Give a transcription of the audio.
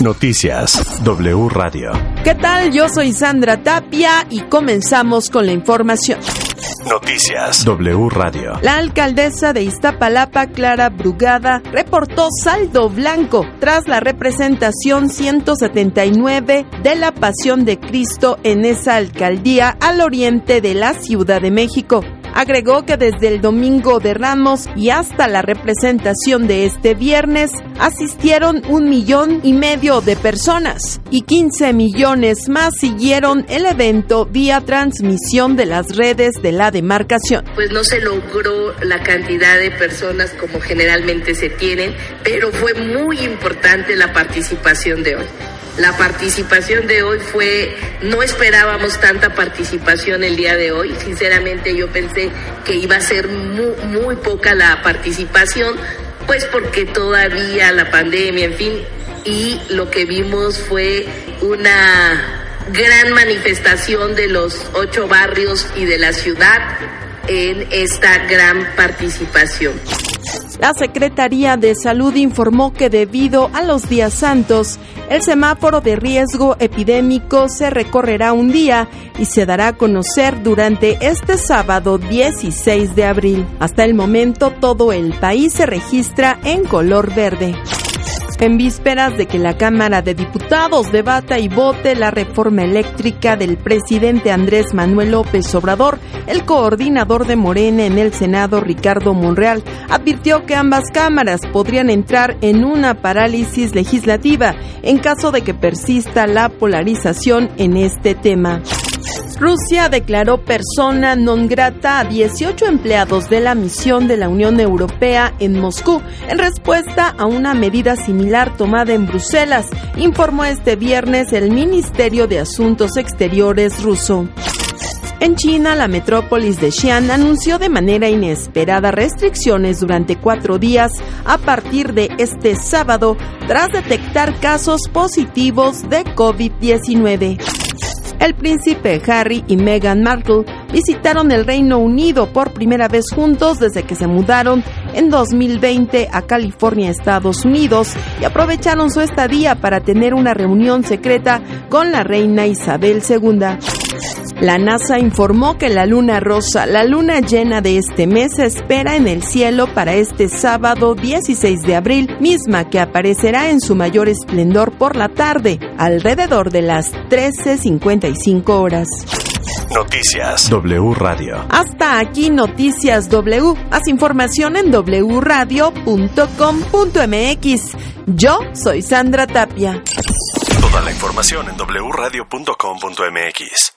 Noticias W Radio. ¿Qué tal? Yo soy Sandra Tapia y comenzamos con la información. Noticias W Radio. La alcaldesa de Iztapalapa, Clara Brugada, reportó saldo blanco tras la representación 179 de la Pasión de Cristo en esa alcaldía al oriente de la Ciudad de México. Agregó que desde el domingo de Ramos y hasta la representación de este viernes asistieron un millón y medio de personas y 15 millones más siguieron el evento vía transmisión de las redes de la demarcación. Pues no se logró la cantidad de personas como generalmente se tienen, pero fue muy importante la participación de hoy. La participación de hoy fue, no esperábamos tanta participación el día de hoy, sinceramente yo pensé que iba a ser muy, muy poca la participación, pues porque todavía la pandemia, en fin, y lo que vimos fue una gran manifestación de los ocho barrios y de la ciudad en esta gran participación. La Secretaría de Salud informó que debido a los días santos, el semáforo de riesgo epidémico se recorrerá un día y se dará a conocer durante este sábado 16 de abril. Hasta el momento todo el país se registra en color verde en vísperas de que la Cámara de Diputados debata y vote la reforma eléctrica del presidente Andrés Manuel López Obrador, el coordinador de Morena en el Senado, Ricardo Monreal, advirtió que ambas cámaras podrían entrar en una parálisis legislativa en caso de que persista la polarización en este tema. Rusia declaró persona non grata a 18 empleados de la misión de la Unión Europea en Moscú en respuesta a una medida similar tomada en Bruselas, informó este viernes el Ministerio de Asuntos Exteriores ruso. En China, la metrópolis de Xi'an anunció de manera inesperada restricciones durante cuatro días a partir de este sábado tras detectar casos positivos de COVID-19 el príncipe Harry y Meghan Markle visitaron el Reino Unido por primera vez juntos desde que se mudaron en 2020 a California, Estados Unidos, y aprovecharon su estadía para tener una reunión secreta con la reina Isabel II. La NASA informó que la luna rosa, la luna llena de este mes, se espera en el cielo para este sábado 16 de abril, misma que aparecerá en su mayor esplendor por la tarde, alrededor de las 13.55 horas. Noticias W Radio. Hasta aquí Noticias W. Más información en wradio.com.mx. Yo soy Sandra Tapia. Toda la información en wradio.com.mx.